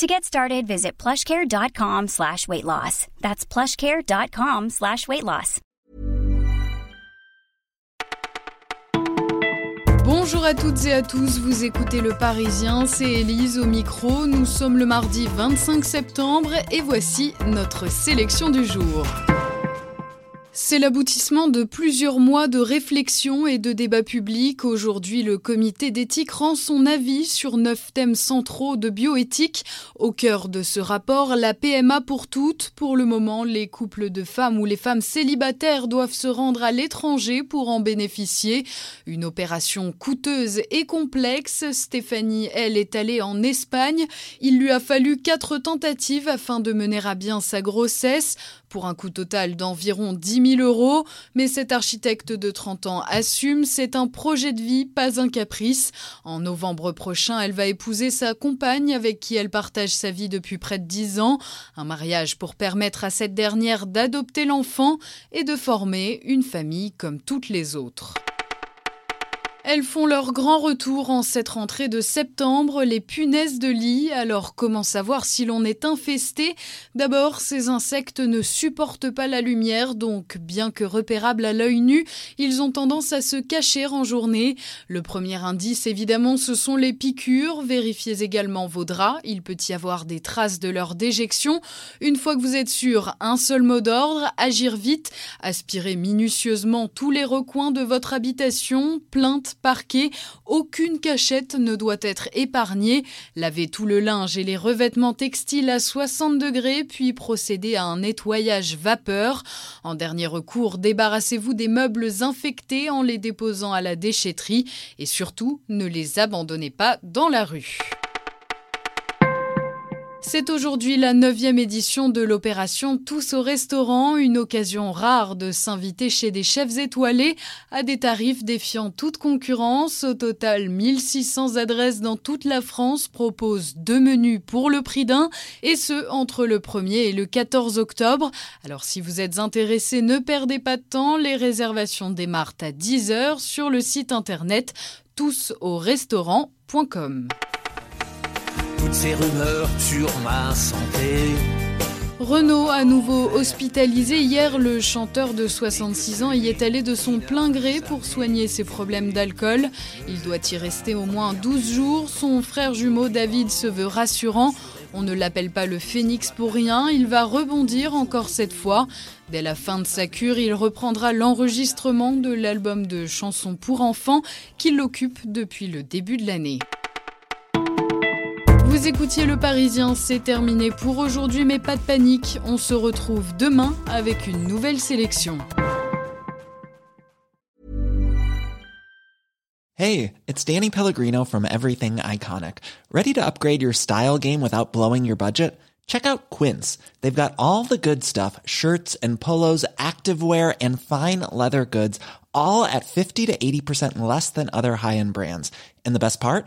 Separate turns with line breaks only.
To get started, visit plushcare.com slash weight loss. That's plushcare.com slash weight loss.
Bonjour à toutes et à tous, vous écoutez Le Parisien, c'est Élise au micro. Nous sommes le mardi 25 septembre et voici notre sélection du jour. C'est l'aboutissement de plusieurs mois de réflexion et de débats publics. Aujourd'hui, le comité d'éthique rend son avis sur neuf thèmes centraux de bioéthique. Au cœur de ce rapport, la PMA pour toutes. Pour le moment, les couples de femmes ou les femmes célibataires doivent se rendre à l'étranger pour en bénéficier. Une opération coûteuse et complexe. Stéphanie, elle, est allée en Espagne. Il lui a fallu quatre tentatives afin de mener à bien sa grossesse pour un coût total d'environ 10 000 euros. Mais cet architecte de 30 ans assume, c'est un projet de vie, pas un caprice. En novembre prochain, elle va épouser sa compagne avec qui elle partage sa vie depuis près de 10 ans. Un mariage pour permettre à cette dernière d'adopter l'enfant et de former une famille comme toutes les autres. Elles font leur grand retour en cette rentrée de septembre, les punaises de lit. Alors comment savoir si l'on est infesté? D'abord, ces insectes ne supportent pas la lumière, donc bien que repérables à l'œil nu, ils ont tendance à se cacher en journée. Le premier indice, évidemment, ce sont les piqûres. Vérifiez également vos draps, il peut y avoir des traces de leur déjection. Une fois que vous êtes sûr, un seul mot d'ordre, agir vite, aspirez minutieusement tous les recoins de votre habitation, plainte parquet, aucune cachette ne doit être épargnée. Lavez tout le linge et les revêtements textiles à 60 degrés, puis procédez à un nettoyage vapeur. En dernier recours, débarrassez-vous des meubles infectés en les déposant à la déchetterie et surtout, ne les abandonnez pas dans la rue. C'est aujourd'hui la neuvième édition de l'opération Tous au restaurant, une occasion rare de s'inviter chez des chefs étoilés à des tarifs défiant toute concurrence. Au total, 1600 adresses dans toute la France proposent deux menus pour le prix d'un, et ce entre le 1er et le 14 octobre. Alors si vous êtes intéressé, ne perdez pas de temps, les réservations démarrent à 10h sur le site internet tousaurestaurant.com
toutes ces rumeurs sur ma santé.
Renaud, à nouveau hospitalisé hier, le chanteur de 66 ans y est allé de son plein gré pour soigner ses problèmes d'alcool. Il doit y rester au moins 12 jours. Son frère jumeau David se veut rassurant. On ne l'appelle pas le phénix pour rien, il va rebondir encore cette fois. Dès la fin de sa cure, il reprendra l'enregistrement de l'album de chansons pour enfants qui l'occupe depuis le début de l'année. Vous écoutiez Le Parisien, c'est terminé pour aujourd'hui, mais pas de panique, on se retrouve demain avec une nouvelle sélection.
Hey, it's Danny Pellegrino from Everything Iconic. Ready to upgrade your style game without blowing your budget? Check out Quince. They've got all the good stuff shirts and polos, activewear, and fine leather goods, all at 50 to 80% less than other high end brands. And the best part?